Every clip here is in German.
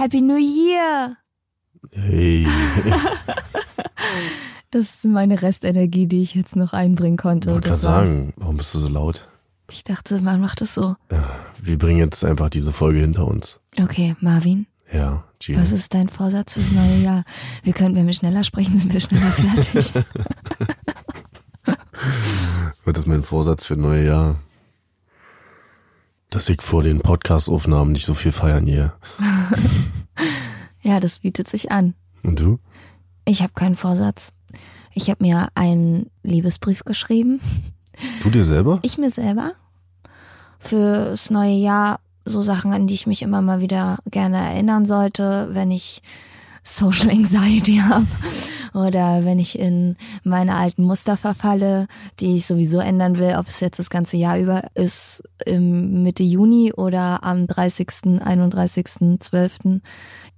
Happy New Year! Hey, Das ist meine Restenergie, die ich jetzt noch einbringen konnte. ich das sagen, warum bist du so laut? Ich dachte, man macht das so. Wir bringen jetzt einfach diese Folge hinter uns. Okay, Marvin, Ja, Gina. was ist dein Vorsatz fürs neue Jahr? Wir können, wenn wir schneller sprechen, sind wir schneller fertig. Was ist mein Vorsatz für neue Jahr? Dass ich vor den Podcast-Aufnahmen nicht so viel feiern gehe. ja, das bietet sich an. Und du? Ich habe keinen Vorsatz. Ich habe mir einen Liebesbrief geschrieben. Du dir selber? Ich mir selber. Fürs neue Jahr so Sachen, an die ich mich immer mal wieder gerne erinnern sollte, wenn ich Social Anxiety habe oder wenn ich in meine alten Muster verfalle, die ich sowieso ändern will, ob es jetzt das ganze Jahr über ist, im Mitte Juni oder am 30., 31., 12.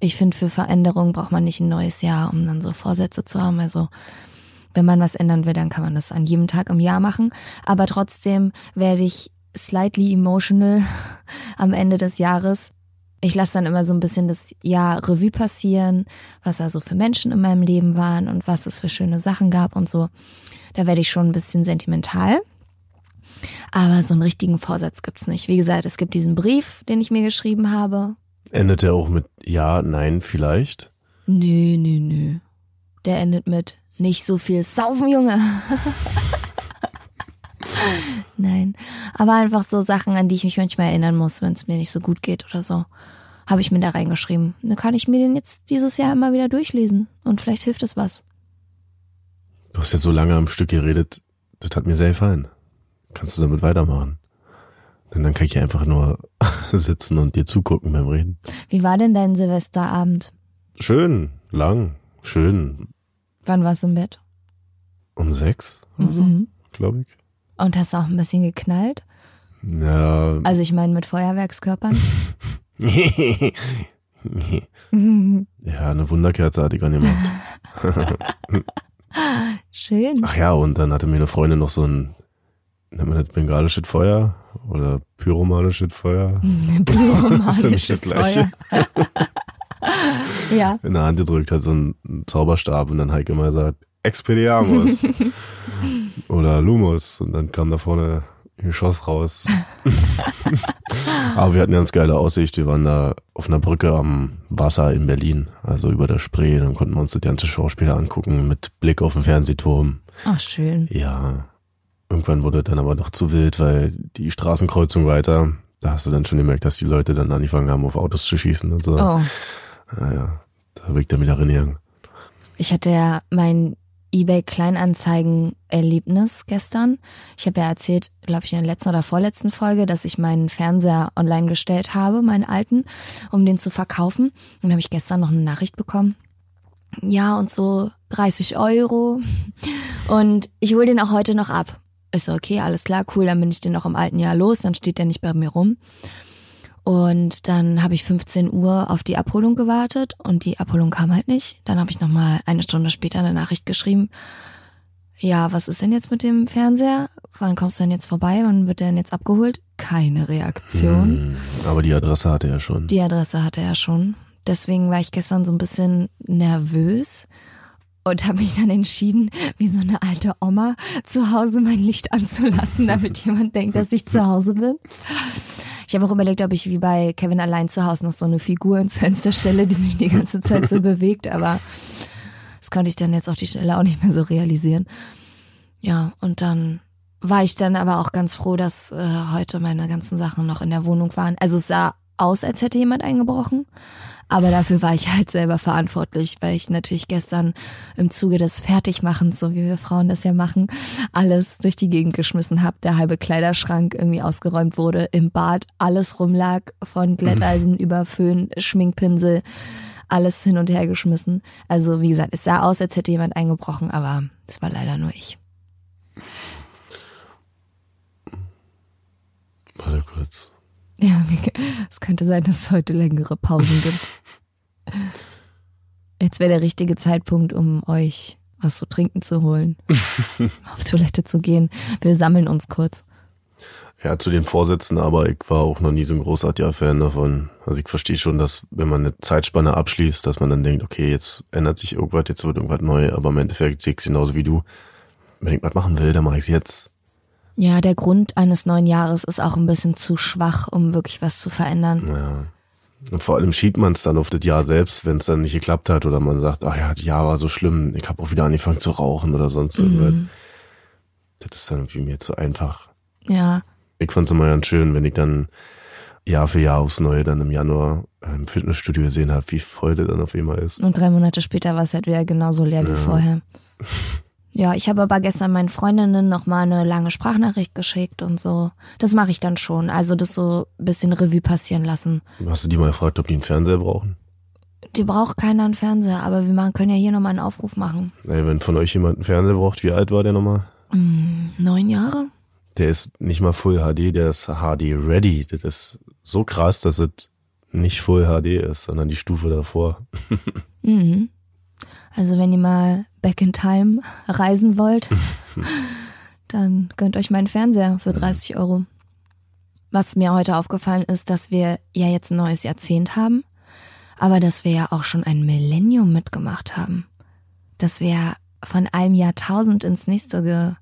Ich finde, für Veränderung braucht man nicht ein neues Jahr, um dann so Vorsätze zu haben. Also wenn man was ändern will, dann kann man das an jedem Tag im Jahr machen. Aber trotzdem werde ich slightly emotional am Ende des Jahres. Ich lasse dann immer so ein bisschen das Jahr Revue passieren, was da so für Menschen in meinem Leben waren und was es für schöne Sachen gab und so. Da werde ich schon ein bisschen sentimental. Aber so einen richtigen Vorsatz gibt's nicht. Wie gesagt, es gibt diesen Brief, den ich mir geschrieben habe. Endet er auch mit Ja, Nein, vielleicht? Nö, nö, nö. Der endet mit nicht so viel saufen, Junge. Nein, aber einfach so Sachen, an die ich mich manchmal erinnern muss, wenn es mir nicht so gut geht oder so. Habe ich mir da reingeschrieben. Dann kann ich mir den jetzt dieses Jahr immer wieder durchlesen und vielleicht hilft es was. Du hast jetzt so lange am Stück geredet, das hat mir sehr gefallen. Kannst du damit weitermachen? Denn dann kann ich einfach nur sitzen und dir zugucken beim Reden. Wie war denn dein Silvesterabend? Schön, lang, schön. Wann warst du im Bett? Um sechs, Mhm. glaube ich. Und hast auch ein bisschen geknallt? Ja, Also ich meine mit Feuerwerkskörpern? ja, eine Wunderkerze hatte ich angemacht. Schön. Ach ja, und dann hatte mir eine Freundin noch so ein, nennt man das bengalisches Feuer oder pyromanisches Feuer nicht das Pyromanisches. Feuer. ja. in der Hand gedrückt, hat so einen Zauberstab und dann halt immer gesagt, Expediamus oder Lumos und dann kam da vorne ein Geschoss raus. Aber wir hatten ganz geile Aussicht. Wir waren da auf einer Brücke am Wasser in Berlin, also über der Spree. Dann konnten wir uns das ganze Schauspiel angucken mit Blick auf den Fernsehturm. Ach, schön. Ja, irgendwann wurde dann aber doch zu wild, weil die Straßenkreuzung weiter, da hast du dann schon gemerkt, dass die Leute dann angefangen haben, auf Autos zu schießen und so. Oh. Naja, da weg der wieder renieren. Ich hatte ja mein eBay Kleinanzeigen Erlebnis gestern. Ich habe ja erzählt, glaube ich, in der letzten oder vorletzten Folge, dass ich meinen Fernseher online gestellt habe, meinen alten, um den zu verkaufen. Und habe ich gestern noch eine Nachricht bekommen. Ja, und so 30 Euro. Und ich hole den auch heute noch ab. Ist so, okay, alles klar, cool, dann bin ich den noch im alten Jahr los, dann steht der nicht bei mir rum. Und dann habe ich 15 Uhr auf die Abholung gewartet und die Abholung kam halt nicht. Dann habe ich nochmal eine Stunde später eine Nachricht geschrieben. Ja, was ist denn jetzt mit dem Fernseher? Wann kommst du denn jetzt vorbei? Wann wird der denn jetzt abgeholt? Keine Reaktion. Hm, aber die Adresse hatte er schon. Die Adresse hatte er schon. Deswegen war ich gestern so ein bisschen nervös und habe mich dann entschieden, wie so eine alte Oma zu Hause mein Licht anzulassen, damit jemand denkt, dass ich zu Hause bin. Ich habe auch überlegt, ob ich wie bei Kevin allein zu Hause noch so eine Figur ins Fenster stelle, die sich die ganze Zeit so bewegt, aber das konnte ich dann jetzt auf die Schnelle auch nicht mehr so realisieren. Ja, und dann war ich dann aber auch ganz froh, dass äh, heute meine ganzen Sachen noch in der Wohnung waren. Also es sah aus, als hätte jemand eingebrochen. Aber dafür war ich halt selber verantwortlich, weil ich natürlich gestern im Zuge des Fertigmachens, so wie wir Frauen das ja machen, alles durch die Gegend geschmissen habe. Der halbe Kleiderschrank irgendwie ausgeräumt wurde, im Bad alles rumlag, von Glätteisen über Föhn, Schminkpinsel, alles hin und her geschmissen. Also wie gesagt, es sah aus, als hätte jemand eingebrochen, aber es war leider nur ich. Warte kurz. Ja, es könnte sein, dass es heute längere Pausen gibt. Jetzt wäre der richtige Zeitpunkt, um euch was zu trinken zu holen, auf Toilette zu gehen. Wir sammeln uns kurz. Ja, zu den Vorsätzen, aber ich war auch noch nie so ein großartiger Fan davon. Also ich verstehe schon, dass wenn man eine Zeitspanne abschließt, dass man dann denkt, okay, jetzt ändert sich irgendwas, jetzt wird irgendwas neu, aber im Endeffekt sehe ich es genauso wie du. Wenn ich was machen will, dann mache ich es jetzt. Ja, der Grund eines neuen Jahres ist auch ein bisschen zu schwach, um wirklich was zu verändern. Ja. Und vor allem schiebt man es dann auf das Jahr selbst, wenn es dann nicht geklappt hat oder man sagt, ach ja, das Jahr war so schlimm, ich habe auch wieder angefangen zu rauchen oder sonst irgendwas. Mhm. Das ist dann irgendwie mir zu einfach. Ja, Ich fand es immer ganz schön, wenn ich dann Jahr für Jahr aufs Neue dann im Januar im Fitnessstudio gesehen habe, wie voll das dann auf einmal ist. und drei Monate später war es halt wieder genauso leer wie Ja. vorher. Ja, ich habe aber gestern meinen Freundinnen noch mal eine lange Sprachnachricht geschickt und so. Das mache ich dann schon. Also das so ein bisschen Revue passieren lassen. Hast du die mal gefragt, ob die einen Fernseher brauchen? Die braucht keiner einen Fernseher, aber wir machen, können ja hier nochmal einen Aufruf machen. Ey, wenn von euch jemand einen Fernseher braucht, wie alt war der nochmal? Neun Jahre? Der ist nicht mal Full HD, der ist HD Ready. Das ist so krass, dass es nicht Full HD ist, sondern die Stufe davor. Mhm. Also wenn ihr mal back in time reisen wollt, dann gönnt euch meinen Fernseher für 30 Euro. Was mir heute aufgefallen ist, dass wir ja jetzt ein neues Jahrzehnt haben, aber dass wir ja auch schon ein Millennium mitgemacht haben. Dass wir von einem Jahrtausend ins nächste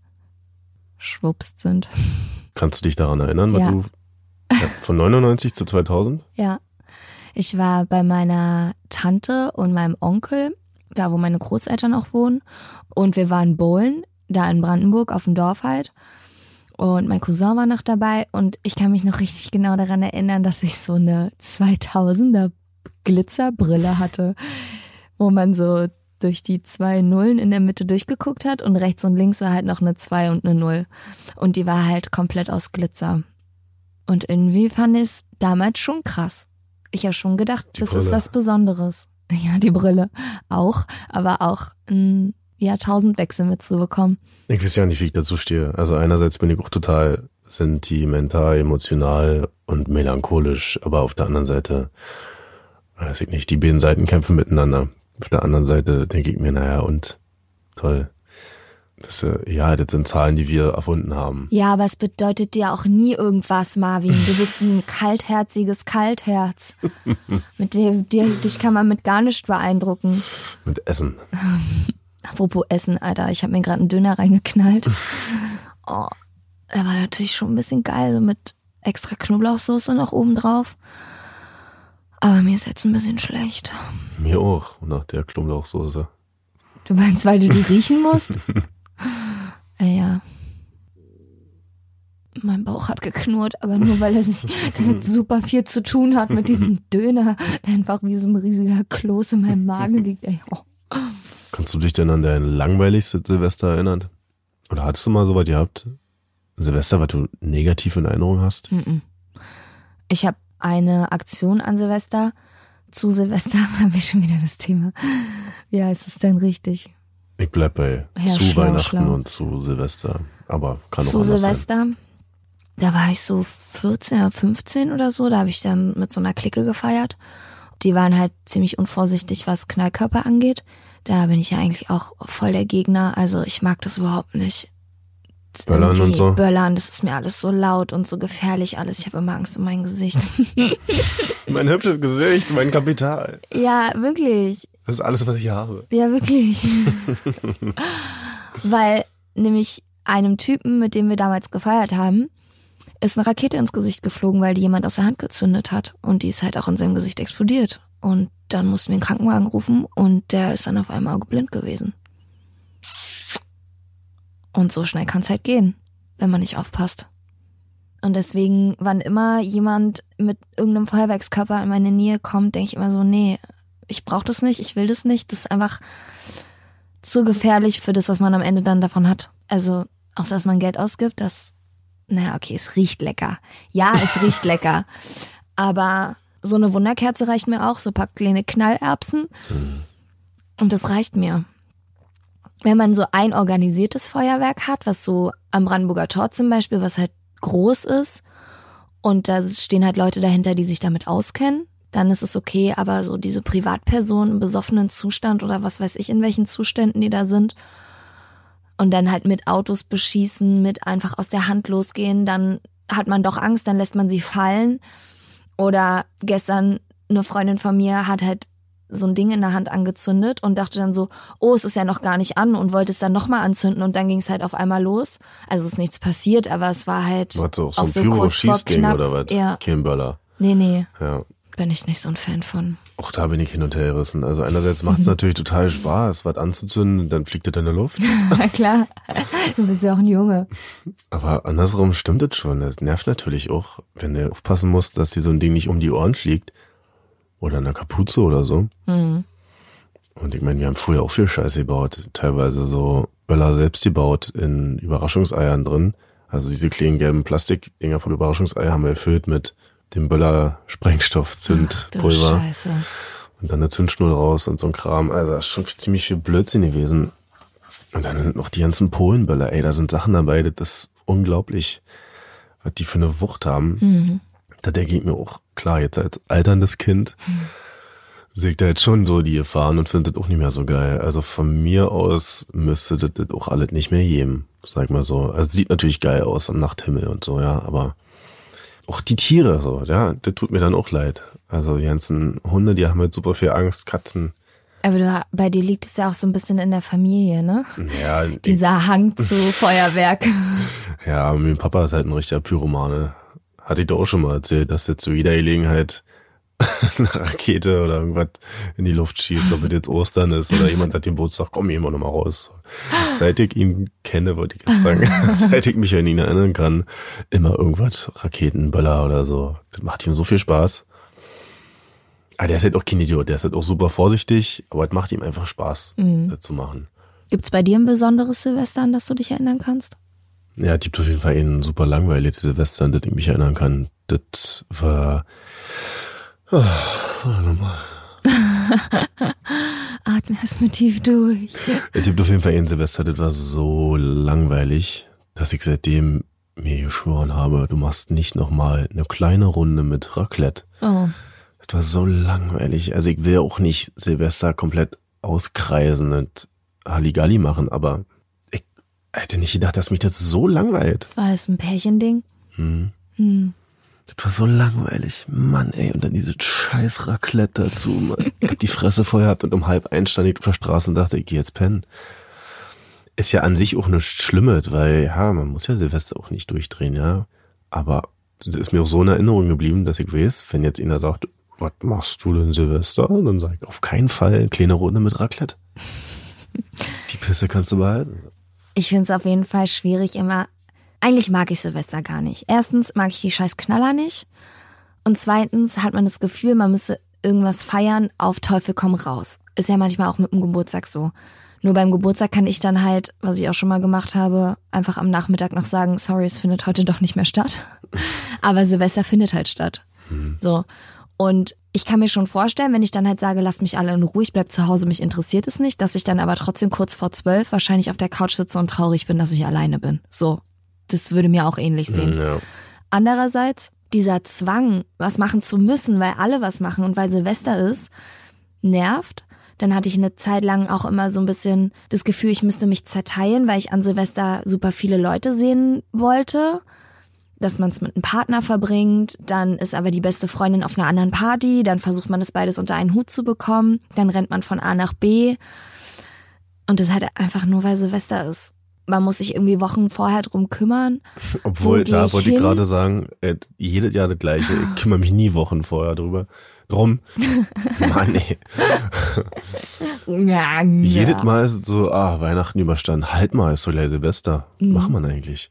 geschwupst sind. Kannst du dich daran erinnern, was Ja. du ja, von 99 zu 2000? Ja. Ich war bei meiner Tante und meinem Onkel, da wo meine Großeltern auch wohnen. Und wir waren bowlen, da in Brandenburg auf dem Dorf halt. Und mein Cousin war noch dabei. Und ich kann mich noch richtig genau daran erinnern, dass ich so eine 2000er Glitzerbrille hatte, wo man so durch die zwei Nullen in der Mitte durchgeguckt hat und rechts und links war halt noch eine 2 und eine Null. Und die war halt komplett aus Glitzer. Und irgendwie fand ich es damals schon krass. Ich habe schon gedacht, Die das ist Brille. was Besonderes. Ja, die Brille auch, aber auch ein Jahrtausendwechsel mitzubekommen. Ich weiß ja nicht, wie ich dazu stehe. Also einerseits bin ich auch total sentimental, emotional und melancholisch, aber auf der anderen Seite, weiß ich nicht, die beiden Seiten kämpfen miteinander. Auf der anderen Seite denke ich mir, naja, und toll. Das, äh, ja, das sind Zahlen, die wir erfunden haben. Ja, aber es bedeutet dir auch nie irgendwas, Marvin. Du bist ein kaltherziges Kaltherz. mit dem dir, dich kann man mit gar nichts beeindrucken. Mit Essen. Apropos Essen, Alter, ich habe mir gerade einen Döner reingeknallt. Oh, der war natürlich schon ein bisschen geil, so mit extra Knoblauchsoße noch oben drauf. Aber mir ist jetzt ein bisschen schlecht. Mir auch, nach der Knoblauchsoße. Du meinst, weil du die riechen musst? Äh, ja. Mein Bauch hat geknurrt, aber nur weil er sich super viel zu tun hat mit diesem Döner, der einfach wie so ein riesiger Kloß in meinem Magen liegt. Ey, oh. Kannst du dich denn an dein langweiligste Silvester erinnern? Oder hattest du mal so was gehabt? Silvester, was du negativ in Erinnerung hast? Ich habe eine Aktion an Silvester. Zu Silvester haben wir schon wieder das Thema. Wie heißt es denn richtig? Ich bleib bei Ja, zu schlau, Weihnachten schlau. und zu Silvester. Aber kann auch zu anders sein. Silvester. Da war ich so 14 oder 15 oder so. Da habe ich dann mit so einer Clique gefeiert. Die waren halt ziemlich unvorsichtig, was Knallkörper angeht. Da bin ich ja eigentlich auch voll der Gegner. Also ich mag das überhaupt nicht. Böllern und so? Böllern, das ist mir alles so laut und so gefährlich alles. Ich habe immer Angst um mein Gesicht. Mein hübsches Gesicht, mein Kapital. ja, wirklich. Das ist alles, was ich habe. Ja, wirklich. Weil nämlich einem Typen, mit dem wir damals gefeiert haben, ist eine Rakete ins Gesicht geflogen, weil die jemand aus der Hand gezündet hat. Und die ist halt auch in seinem Gesicht explodiert. Und dann mussten wir einen Krankenwagen rufen und der ist dann auf einmal blind gewesen. Und so schnell kann es halt gehen, wenn man nicht aufpasst. Und deswegen, wann immer jemand mit irgendeinem Feuerwerkskörper in meine Nähe kommt, denke ich immer so, nee, ich brauche das nicht, ich will das nicht. Das ist einfach zu gefährlich für das, was man am Ende dann davon hat. Also, außer dass man Geld ausgibt, das, naja, okay, es riecht lecker. Ja, es riecht lecker. Aber so eine Wunderkerze reicht mir auch, so ein paar kleine Knallerbsen. Und das reicht mir. Wenn man so ein organisiertes Feuerwerk hat, was so am Brandenburger Tor zum Beispiel, was halt groß ist, und da stehen halt Leute dahinter, die sich damit auskennen, dann ist es okay, aber so diese Privatpersonen im besoffenen Zustand oder was weiß ich, in welchen Zuständen die da sind, und dann halt mit Autos beschießen, mit einfach aus der Hand losgehen, dann hat man doch Angst, dann lässt man sie fallen. Oder gestern eine Freundin von mir hat halt so ein Ding in der Hand angezündet und dachte dann so, oh, es ist ja noch gar nicht an und wollte es dann nochmal anzünden und dann ging es halt auf einmal los. Also ist nichts passiert, aber es war halt Was so, so auch ein so Pyro-Schießding oder was? Ja, Kein Böller. nee, nee, Ja. Bin ich nicht so ein Fan von. Auch da bin ich hin und her gerissen. Also einerseits macht es natürlich total Spaß, was anzuzünden, dann fliegt es in der Luft. Na klar, du bist ja auch ein Junge. Aber andersrum stimmt es schon. Das nervt natürlich auch, wenn du aufpassen musst, dass dir so ein Ding nicht um die Ohren fliegt. Oder in der Kapuze oder so. Mhm. Und ich meine, wir haben früher auch viel Scheiße gebaut. Teilweise so Böller selbst gebaut in Überraschungseiern drin. Also diese kleinen gelben Plastikdinger von Überraschungsei haben wir erfüllt mit dem Böller-Sprengstoff, Du Zündpulver. Scheiße. Und dann eine Zündschnur raus und so ein Kram. Also das ist schon ziemlich viel Blödsinn gewesen. Und dann noch die ganzen Polenböller. Ey, da sind Sachen dabei, das ist unglaublich, was die für eine Wucht haben. Mhm. Da denke ich mir auch, klar, jetzt als alterndes Kind sehe ich da jetzt schon so die Gefahren und finde das auch nicht mehr so geil. Also von mir aus müsste das, das auch alles nicht mehr geben, sag mal so. Also es sieht natürlich geil aus am Nachthimmel und so, ja, aber auch die Tiere so, ja, das tut mir dann auch leid. Also die ganzen Hunde, die haben halt super viel Angst, Katzen. Aber du, bei dir liegt es ja auch so ein bisschen in der Familie, ne? Ja, die, Dieser Hang zu Feuerwerk. ja, mein Papa ist halt ein richtiger Pyromane. Hatte ich doch auch schon mal erzählt, dass der zu jeder Gelegenheit eine Rakete oder irgendwas in die Luft schießt, ob es jetzt Ostern ist oder jemand hat den Geburtstag, komm, gehen wir nochmal raus. Seit ich ihn kenne, wollte ich jetzt sagen, seit ich mich an ihn erinnern kann, immer irgendwas, Raketen, Böller oder so. Das macht ihm so viel Spaß. Aber der ist halt auch kein Idiot, der ist halt auch super vorsichtig, aber es macht ihm einfach Spaß, das zu machen. Gibt's bei dir ein besonderes Silvester, an das du dich erinnern kannst? Ja, es gibt auf jeden Fall einen super langweiliges Silvester, an das ich mich erinnern kann. Das war. Warte nochmal. Atme erstmal tief durch. Es gibt auf jeden Fall einen Silvester, das war so langweilig, dass ich seitdem mir geschworen habe, du machst nicht nochmal eine kleine Runde mit Raclette. Oh. Das war so langweilig. Also ich will auch nicht Silvester komplett auskreisen und Halligalli machen, aber ich hätte nicht gedacht, dass mich das so langweilt. War es ein Pärchending? Hm. Hm. Das war so langweilig. Mann, ey, und dann diese scheiß Raclette dazu. Mann. Ich hab die Fresse voll gehabt und um halb eins stand ich auf der Straße und dachte, ich geh jetzt pennen. Ist ja an sich auch nichts Schlimmes, weil, ja, man muss ja Silvester auch nicht durchdrehen, ja. Aber das ist mir auch so in Erinnerung geblieben, dass ich weiß, wenn jetzt einer sagt, was machst du denn Silvester? Dann sag ich, auf keinen Fall eine kleine Runde mit Raclette. Die Pisse kannst du behalten. Ich finde es auf jeden Fall schwierig immer. Eigentlich mag ich Silvester gar nicht. Erstens mag ich die scheiß Knaller nicht. Und zweitens hat man das Gefühl, man müsste irgendwas feiern, auf Teufel komm raus. Ist ja manchmal auch mit dem Geburtstag so. Nur beim Geburtstag kann ich dann halt, was ich auch schon mal gemacht habe, einfach am Nachmittag noch sagen, sorry, es findet heute doch nicht mehr statt. Aber Silvester findet halt statt. So. Und ich kann mir schon vorstellen, wenn ich dann halt sage, lasst mich alle in Ruhe, ich bleib zu Hause, mich interessiert es nicht, dass ich dann aber trotzdem kurz vor zwölf wahrscheinlich auf der Couch sitze und traurig bin, dass ich alleine bin. So. Das würde mir auch ähnlich sehen. Ja. Andererseits, dieser Zwang, was machen zu müssen, weil alle was machen und weil Silvester ist, nervt. Dann hatte ich eine Zeit lang auch immer so ein bisschen das Gefühl, ich müsste mich zerteilen, weil ich an Silvester super viele Leute sehen wollte. Dass man es mit einem Partner verbringt, dann ist aber die beste Freundin auf einer anderen Party, dann versucht man das beides unter einen Hut zu bekommen, dann rennt man von A nach B. Und das halt einfach nur, weil Silvester ist. Man muss sich irgendwie Wochen vorher drum kümmern. Obwohl, da ich wollte ich hin? gerade sagen, äh, jedes Jahr das gleiche. Ich kümmere mich nie Wochen vorher drüber. Drum. Mann, ey. Ja, Jedes Mal ist es so, ah, Weihnachten überstanden. Halt mal, ist doch gleich Silvester. Mhm. Macht man eigentlich.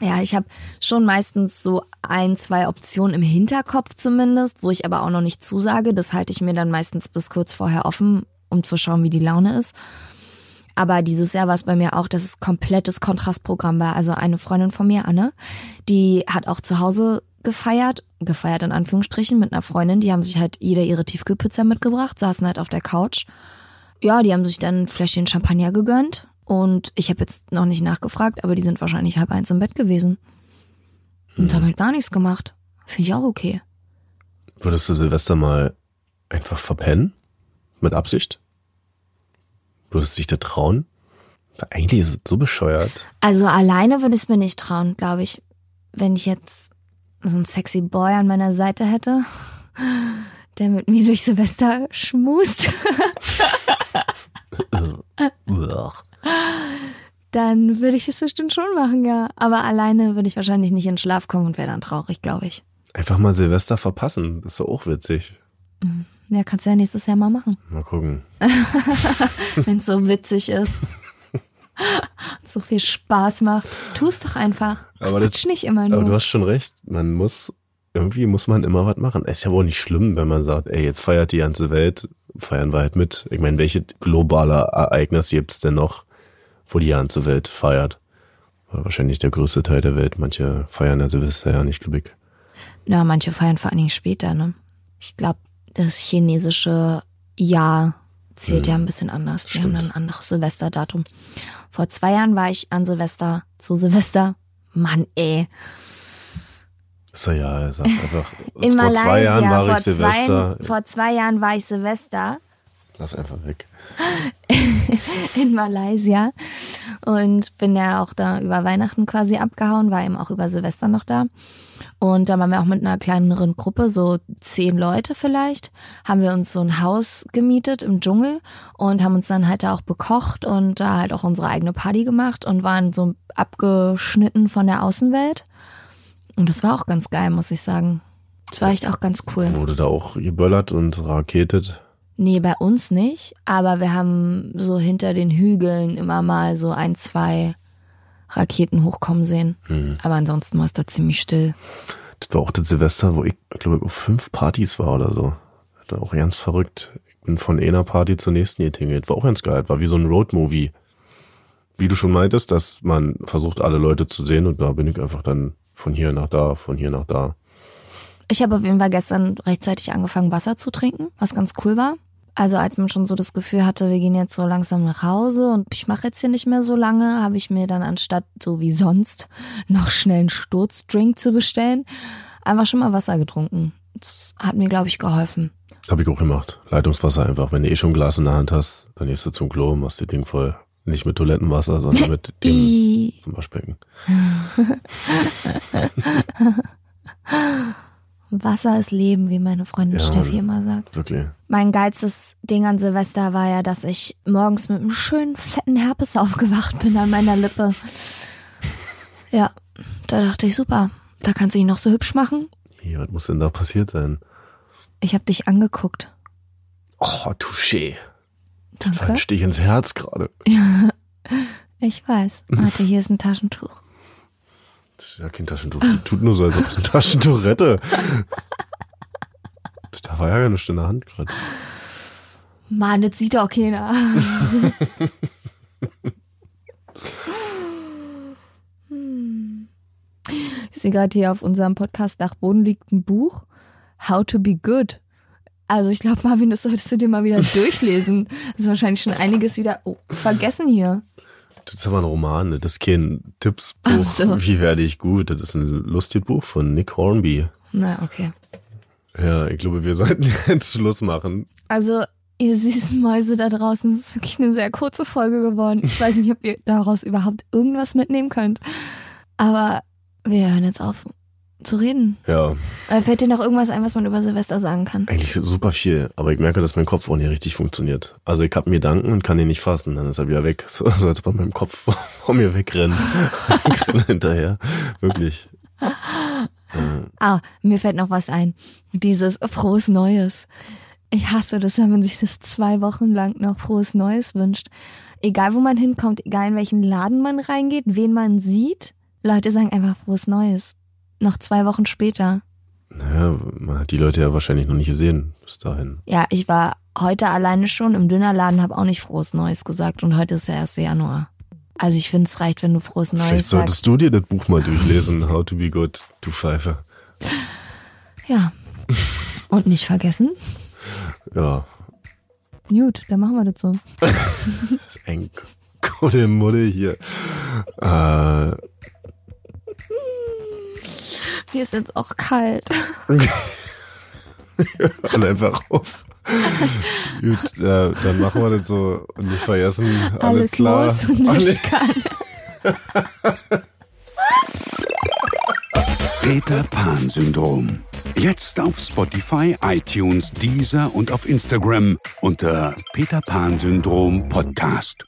Ja, ich habe schon meistens so ein, zwei Optionen im Hinterkopf zumindest, wo ich aber auch noch nicht zusage. Das halte ich mir dann meistens bis kurz vorher offen, um zu schauen, wie die Laune ist. Aber dieses Jahr war es bei mir auch, dass es komplettes Kontrastprogramm war. Also eine Freundin von mir, Anne, die hat auch zu Hause gefeiert, gefeiert in Anführungsstrichen mit einer Freundin. Die haben sich halt jeder ihre Tiefkühlpizza mitgebracht, saßen halt auf der Couch. Ja, die haben sich dann ein Fläschchen Champagner gegönnt und ich habe jetzt noch nicht nachgefragt, aber die sind wahrscheinlich halb eins im Bett gewesen. Und haben halt gar nichts gemacht. Finde ich auch okay. Würdest du Silvester mal einfach verpennen? Mit Absicht? Würdest du dich da trauen? Weil Eigentlich ist es so bescheuert. Also alleine würde ich es mir nicht trauen, glaube ich. Wenn ich jetzt so einen sexy Boy an meiner Seite hätte, der mit mir durch Silvester schmust, dann würde ich es bestimmt schon machen, ja. Aber alleine würde ich wahrscheinlich nicht in den Schlaf kommen und wäre dann traurig, glaube ich. Einfach mal Silvester verpassen. Das ist doch auch witzig. Ja, kannst du ja nächstes Jahr mal machen. Mal gucken. wenn es so witzig ist. so viel Spaß macht. Tu es doch einfach. Aber das- Quatsch nicht immer Aber du nur. hast schon recht. Man muss, irgendwie muss man immer was machen. Es ist ja wohl nicht schlimm, wenn man sagt, ey, jetzt feiert die ganze Welt, feiern wir halt mit. Ich meine, welche globale Ereignis gibt's denn noch, wo die ganze Welt feiert? Oder wahrscheinlich der größte Teil der Welt. Manche feiern ja Silvester ja nicht, glaube ich. Na, manche feiern vor allen Dingen später, ne? Ich glaube, das chinesische Jahr zählt ja ein bisschen anders. Die haben Stimmt. dann ein anderes Silvesterdatum. Vor zwei Jahren war ich an Silvester zu Silvester. Mann, ey. Ist ja, ja, er sagt einfach, In vor Malaysia. zwei Jahren war ich Silvester. Zwei, vor zwei Jahren war ich Silvester. Lass einfach weg. in Malaysia und bin ja auch da über Weihnachten quasi abgehauen, war eben auch über Silvester noch da. Und da waren wir auch mit einer kleineren Gruppe, so zehn Leute vielleicht, haben wir uns so ein Haus gemietet im Dschungel und haben uns dann halt da auch bekocht und da halt auch unsere eigene Party gemacht und waren so abgeschnitten von der Außenwelt. Und das war auch ganz geil, muss ich sagen. Das war echt auch ganz cool. Wurde da auch geböllert und raketet. Nee, bei uns nicht, aber wir haben so hinter den Hügeln immer mal so ein, zwei Raketen hochkommen sehen. Aber ansonsten war es da ziemlich still. Das war auch das Silvester, wo ich, glaube ich, auf fünf Partys war oder so. Das war auch ganz verrückt. Ich bin von einer Party zur nächsten getingelt. War auch ganz geil. War wie so ein Roadmovie. Wie du schon meintest, dass man versucht, alle Leute zu sehen und da bin ich einfach dann von hier nach da, von hier nach da. Ich habe auf jeden Fall gestern rechtzeitig angefangen, Wasser zu trinken, was ganz cool war. Also als man schon so das Gefühl hatte, wir gehen jetzt so langsam nach Hause und ich mache jetzt hier nicht mehr so lange, habe ich mir dann anstatt so wie sonst noch schnell einen Sturzdrink zu bestellen, einfach schon mal Wasser getrunken. Das hat mir, glaube ich, geholfen. Habe ich auch gemacht. Leitungswasser einfach. Wenn du eh schon ein Glas in der Hand hast, dann gehst du zum Klo und machst die Ding voll. Nicht mit Toilettenwasser, sondern mit dem zum Waschbecken. Wasser ist Leben, wie meine Freundin Ja. Steffi immer sagt. Wirklich. Mein geilstes Ding an Silvester war ja, dass ich morgens mit einem schönen fetten Herpes aufgewacht bin an meiner Lippe. Ja, da dachte ich, super, da kannst du dich noch so hübsch machen. Hier, was muss denn da passiert sein? Ich habe dich angeguckt. Oh, Touché. Danke. Stich ins Herz gerade. Ich weiß. Warte, hier ist ein Taschentuch. Ja kein Taschentuch. Tut nur so, als ob sie ein Taschentuch rette. Da war ja gar nichts in der Hand gerade. Mann, das sieht doch keiner. Ich sehe gerade hier auf unserem Podcast Dachboden liegt ein Buch. How to be good. Also ich glaube, Marvin, das solltest du dir mal wieder durchlesen. Das ist wahrscheinlich schon einiges wieder oh, vergessen hier. Das ist aber ein Roman, ne? das ist kein Tippsbuch. So. Wie werde ich gut? Das ist ein lustiges Buch von Nick Hornby. Na, okay. Ja, ich glaube, wir sollten jetzt Schluss machen. Also, ihr süßen Mäuse da draußen, es ist wirklich eine sehr kurze Folge geworden. Ich weiß nicht, ob ihr daraus überhaupt irgendwas mitnehmen könnt. Aber wir hören jetzt auf zu reden. Ja, Äh, Fällt dir noch irgendwas ein, was man über Silvester sagen kann? eigentlich super viel. Aber ich merke, dass mein Kopf auch nicht richtig funktioniert. Also ich habe mir Gedanken und kann den nicht fassen. Dann ist er wieder weg. So, so als bei meinem Kopf vor mir wegrennen. ich renne hinterher. Wirklich. Ah, mir fällt noch was ein. Dieses frohes Neues. Ich hasse das, wenn man sich das zwei Wochen lang noch frohes Neues wünscht. Egal wo man hinkommt, egal in welchen Laden man reingeht, wen man sieht, Leute sagen einfach frohes Neues. Noch zwei Wochen später. Naja, man hat die Leute ja wahrscheinlich noch nicht gesehen bis dahin. Ja, ich war heute alleine schon im Dönerladen, habe auch nicht frohes Neues gesagt und heute ist der 1. Januar. Also ich finde, es reicht, wenn du frohes Neues Vielleicht solltest sagst. du dir das Buch mal durchlesen, How to be good, du Pfeife. Ja. Und nicht vergessen. Ja, Gut, dann machen wir das so. das ist ein gute Mulle hier. Äh, Mir ist jetzt auch kalt. und einfach auf. Gut, äh, dann machen wir das so und nicht vergessen, alles, Alles klar. muss und nicht kann. Peter Pan Syndrom. Jetzt auf Spotify, iTunes, Deezer und auf Instagram unter Peter Pan Syndrom Podcast.